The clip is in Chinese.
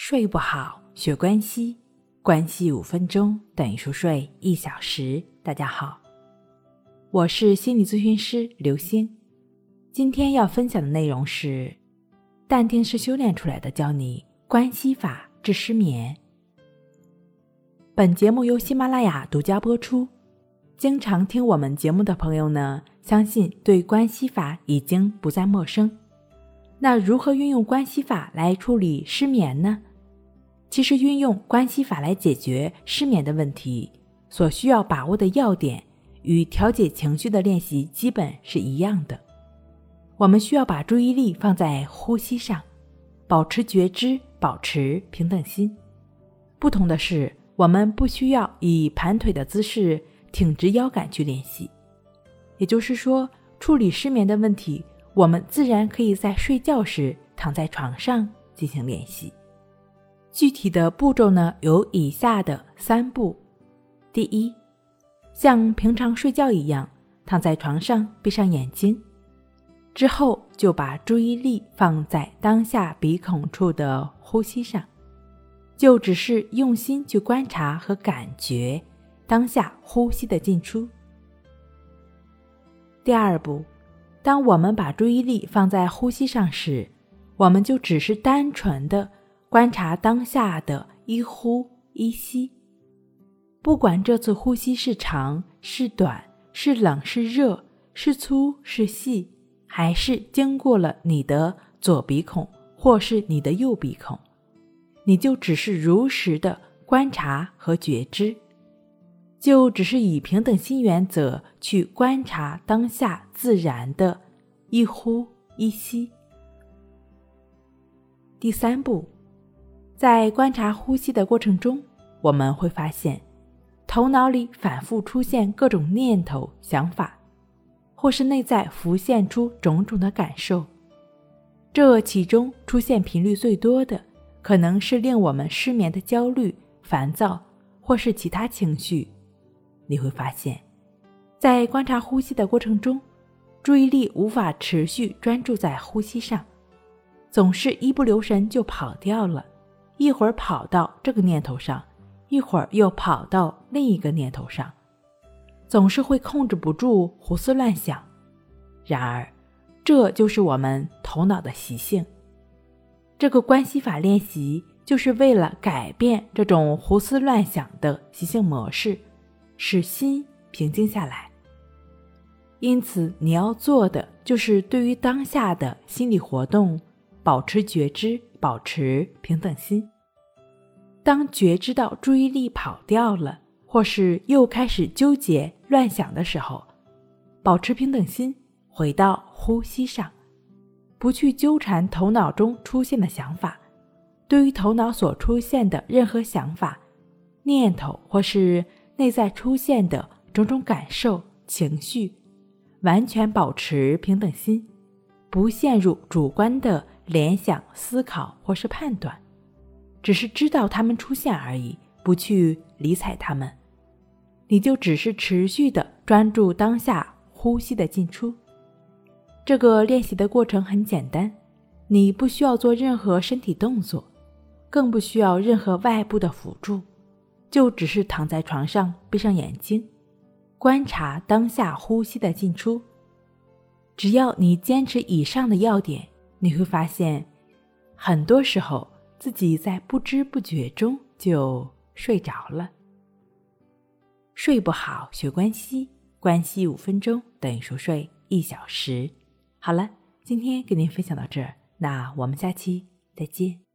睡不好，学关系，关系五分钟等于熟睡一小时。大家好，我是心理咨询师刘星。今天要分享的内容是：淡定是修炼出来的，教你关系法治失眠。本节目由喜马拉雅独家播出。经常听我们节目的朋友呢，相信对关系法已经不再陌生。那如何运用关系法来处理失眠呢？其实运用关系法来解决失眠的问题，所需要把握的要点与调节情绪的练习基本是一样的。我们需要把注意力放在呼吸上，保持觉知，保持平等心。不同的是，我们不需要以盘腿的姿势挺直腰杆去练习。也就是说，处理失眠的问题，我们自然可以在睡觉时躺在床上进行练习。具体的步骤呢，有以下的三步：第一，像平常睡觉一样，躺在床上，闭上眼睛，之后就把注意力放在当下鼻孔处的呼吸上，就只是用心去观察和感觉当下呼吸的进出。第二步，当我们把注意力放在呼吸上时，我们就只是单纯的。观察当下的一呼一吸，不管这次呼吸是长是短，是冷是热，是粗是细，还是经过了你的左鼻孔或是你的右鼻孔，你就只是如实的观察和觉知，就只是以平等心原则去观察当下自然的一呼一吸。第三步。在观察呼吸的过程中，我们会发现，头脑里反复出现各种念头、想法，或是内在浮现出种种的感受。这其中出现频率最多的，可能是令我们失眠的焦虑、烦躁，或是其他情绪。你会发现，在观察呼吸的过程中，注意力无法持续专注在呼吸上，总是一不留神就跑掉了。一会儿跑到这个念头上，一会儿又跑到另一个念头上，总是会控制不住胡思乱想。然而，这就是我们头脑的习性。这个关系法练习就是为了改变这种胡思乱想的习性模式，使心平静下来。因此，你要做的就是对于当下的心理活动保持觉知。保持平等心。当觉知到注意力跑掉了，或是又开始纠结乱想的时候，保持平等心，回到呼吸上，不去纠缠头脑中出现的想法。对于头脑所出现的任何想法、念头，或是内在出现的种种感受、情绪，完全保持平等心，不陷入主观的。联想、思考或是判断，只是知道他们出现而已，不去理睬他们，你就只是持续的专注当下呼吸的进出。这个练习的过程很简单，你不需要做任何身体动作，更不需要任何外部的辅助，就只是躺在床上，闭上眼睛，观察当下呼吸的进出。只要你坚持以上的要点。你会发现，很多时候自己在不知不觉中就睡着了。睡不好学关系，关系五分钟等于熟睡一小时。好了，今天跟您分享到这儿，那我们下期再见。